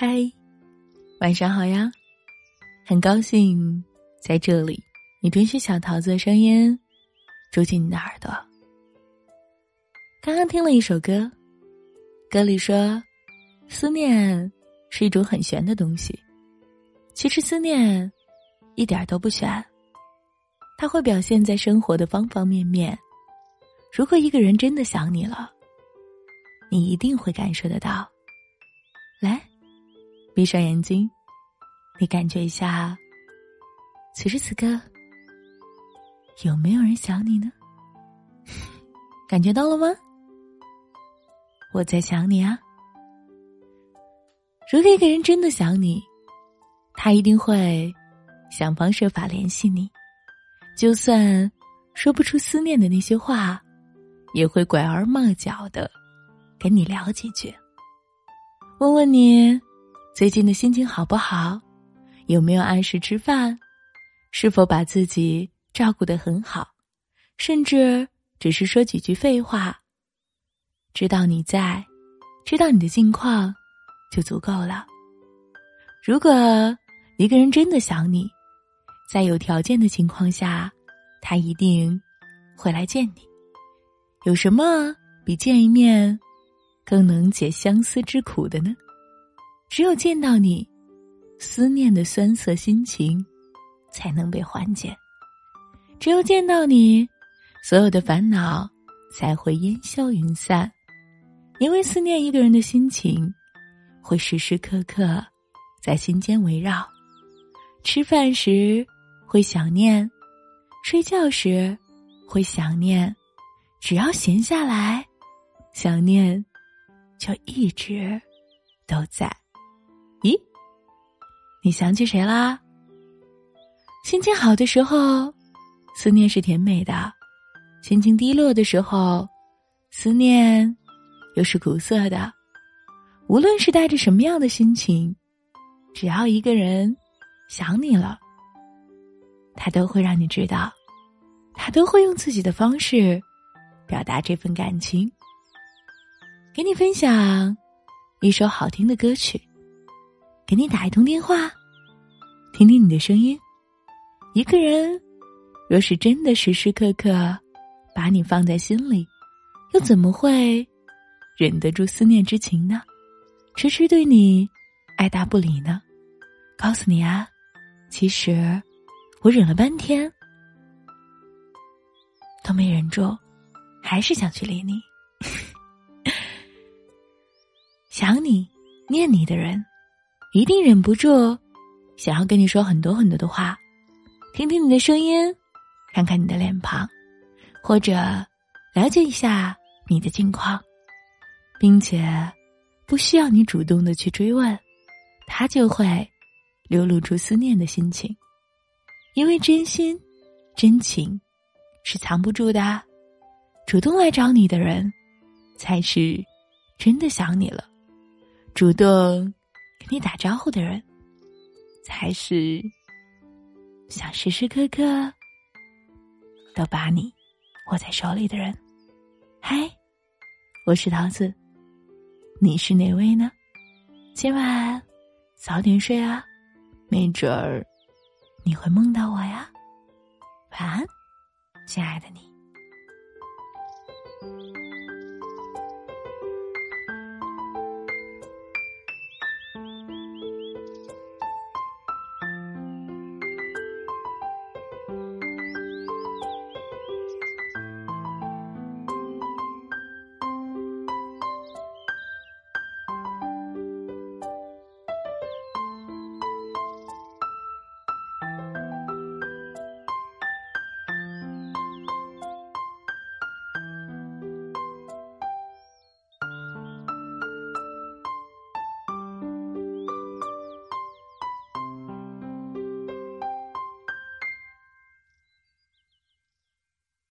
嗨，晚上好呀！很高兴在这里，你允许小桃子的声音住进你的耳朵。刚刚听了一首歌，歌里说，思念是一种很玄的东西。其实思念一点都不玄，它会表现在生活的方方面面。如果一个人真的想你了，你一定会感受得到。闭上眼睛，你感觉一下，此时此刻有没有人想你呢？感觉到了吗？我在想你啊。如果一个人真的想你，他一定会想方设法联系你，就算说不出思念的那些话，也会拐弯抹角的跟你聊几句，问问你。最近的心情好不好？有没有按时吃饭？是否把自己照顾得很好？甚至只是说几句废话。知道你在，知道你的近况，就足够了。如果一个人真的想你，在有条件的情况下，他一定会来见你。有什么比见一面更能解相思之苦的呢？只有见到你，思念的酸涩心情才能被缓解；只有见到你，所有的烦恼才会烟消云散。因为思念一个人的心情，会时时刻刻在心间围绕。吃饭时会想念，睡觉时会想念，只要闲下来，想念就一直都在。咦，你想起谁啦？心情好的时候，思念是甜美的；心情低落的时候，思念又是苦涩的。无论是带着什么样的心情，只要一个人想你了，他都会让你知道，他都会用自己的方式表达这份感情，给你分享一首好听的歌曲。给你打一通电话，听听你的声音。一个人若是真的时时刻刻把你放在心里，又怎么会忍得住思念之情呢？迟迟对你爱答不理呢？告诉你啊，其实我忍了半天都没忍住，还是想去理你。想你、念你的人。一定忍不住想要跟你说很多很多的话，听听你的声音，看看你的脸庞，或者了解一下你的近况，并且不需要你主动的去追问，他就会流露出思念的心情，因为真心、真情是藏不住的，主动来找你的人才是真的想你了，主动。你打招呼的人，才是想时时刻刻都把你握在手里的人。嗨，我是桃子，你是哪位呢？今晚早点睡啊，没准儿你会梦到我呀。晚安，亲爱的你。